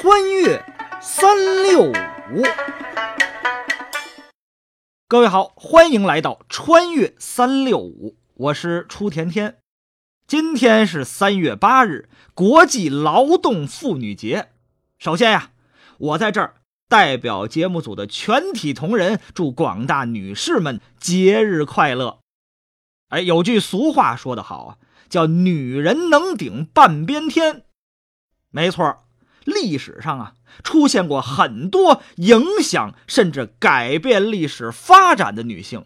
穿越三六五，各位好，欢迎来到穿越三六五，我是初甜甜。今天是三月八日，国际劳动妇女节。首先呀，我在这儿代表节目组的全体同仁，祝广大女士们节日快乐。哎，有句俗话说得好啊，叫“女人能顶半边天”。没错，历史上啊出现过很多影响甚至改变历史发展的女性，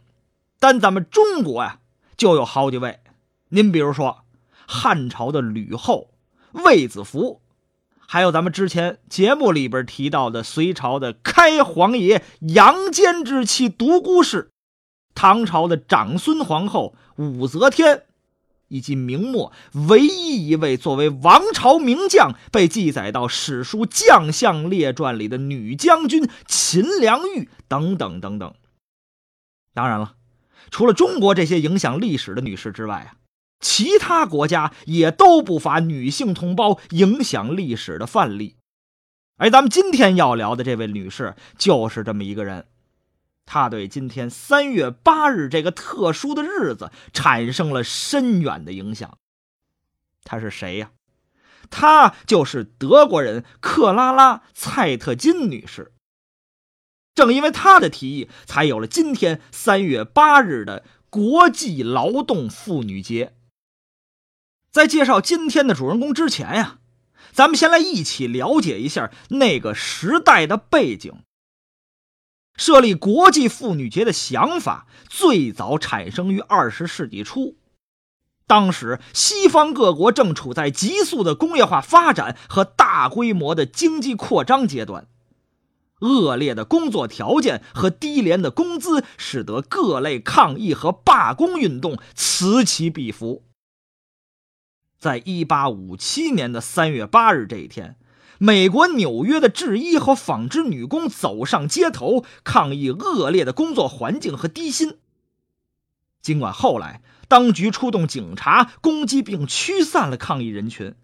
但咱们中国呀就有好几位。您比如说汉朝的吕后、卫子夫，还有咱们之前节目里边提到的隋朝的开皇爷杨坚之妻独孤氏。唐朝的长孙皇后武则天，以及明末唯一一位作为王朝名将被记载到史书将相列传里的女将军秦良玉等等等等。当然了，除了中国这些影响历史的女士之外啊，其他国家也都不乏女性同胞影响历史的范例。而咱们今天要聊的这位女士，就是这么一个人。他对今天三月八日这个特殊的日子产生了深远的影响。他是谁呀？他就是德国人克拉拉·蔡特金女士。正因为她的提议，才有了今天三月八日的国际劳动妇女节。在介绍今天的主人公之前呀，咱们先来一起了解一下那个时代的背景。设立国际妇女节的想法最早产生于二十世纪初，当时西方各国正处在急速的工业化发展和大规模的经济扩张阶段，恶劣的工作条件和低廉的工资使得各类抗议和罢工运动此起彼伏。在一八五七年的三月八日这一天。美国纽约的制衣和纺织女工走上街头，抗议恶劣的工作环境和低薪。尽管后来当局出动警察攻击并驱散了抗议人群，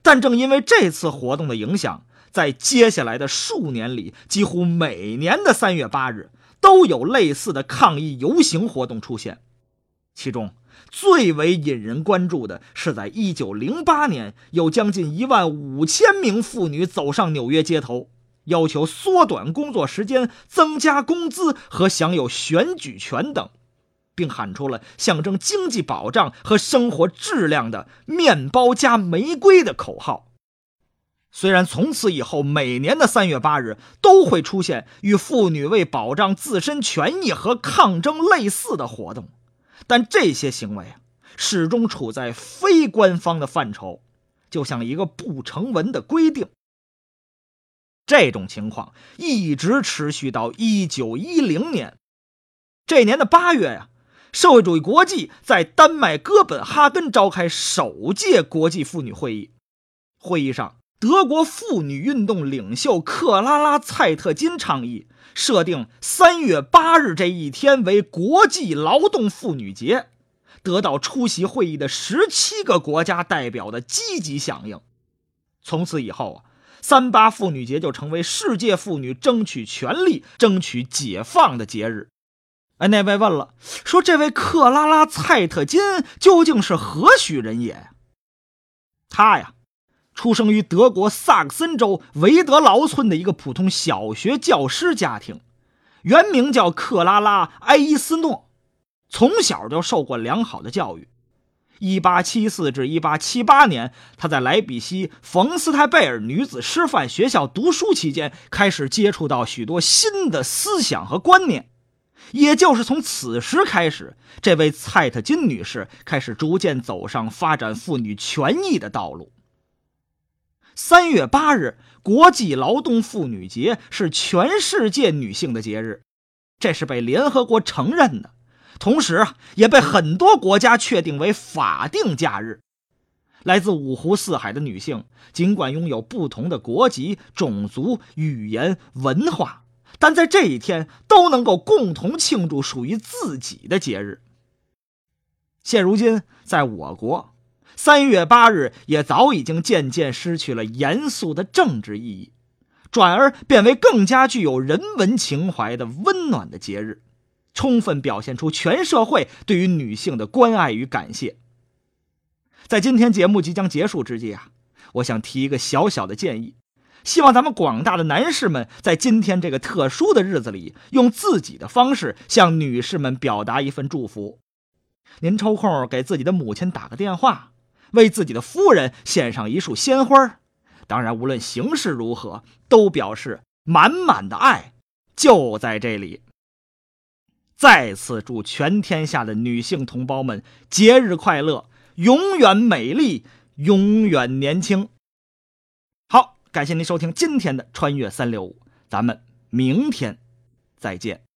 但正因为这次活动的影响，在接下来的数年里，几乎每年的三月八日都有类似的抗议游行活动出现，其中。最为引人关注的是，在一九零八年，有将近一万五千名妇女走上纽约街头，要求缩短工作时间、增加工资和享有选举权等，并喊出了象征经济保障和生活质量的“面包加玫瑰”的口号。虽然从此以后，每年的三月八日都会出现与妇女为保障自身权益和抗争类似的活动。但这些行为啊，始终处在非官方的范畴，就像一个不成文的规定。这种情况一直持续到一九一零年。这年的八月呀，社会主义国际在丹麦哥本哈根召开首届国际妇女会议。会议上，德国妇女运动领袖克拉拉·蔡特金倡议。设定三月八日这一天为国际劳动妇女节，得到出席会议的十七个国家代表的积极响应。从此以后啊，三八妇女节就成为世界妇女争取权利、争取解放的节日。哎，那位问了，说这位克拉拉·蔡特金究竟是何许人也？他呀。出生于德国萨克森州维德劳村的一个普通小学教师家庭，原名叫克拉拉·埃伊斯诺，从小就受过良好的教育。1874至1878年，他在莱比锡冯斯泰贝尔女子师范学校读书期间，开始接触到许多新的思想和观念。也就是从此时开始，这位蔡特金女士开始逐渐走上发展妇女权益的道路。三月八日，国际劳动妇女节是全世界女性的节日，这是被联合国承认的，同时啊，也被很多国家确定为法定假日。来自五湖四海的女性，尽管拥有不同的国籍、种族、语言、文化，但在这一天都能够共同庆祝属于自己的节日。现如今，在我国。三月八日也早已经渐渐失去了严肃的政治意义，转而变为更加具有人文情怀的温暖的节日，充分表现出全社会对于女性的关爱与感谢。在今天节目即将结束之际啊，我想提一个小小的建议，希望咱们广大的男士们在今天这个特殊的日子里，用自己的方式向女士们表达一份祝福。您抽空给自己的母亲打个电话，为自己的夫人献上一束鲜花。当然，无论形式如何，都表示满满的爱就在这里。再次祝全天下的女性同胞们节日快乐！永远美丽，永远年轻。好，感谢您收听今天的《穿越三六五》，咱们明天再见。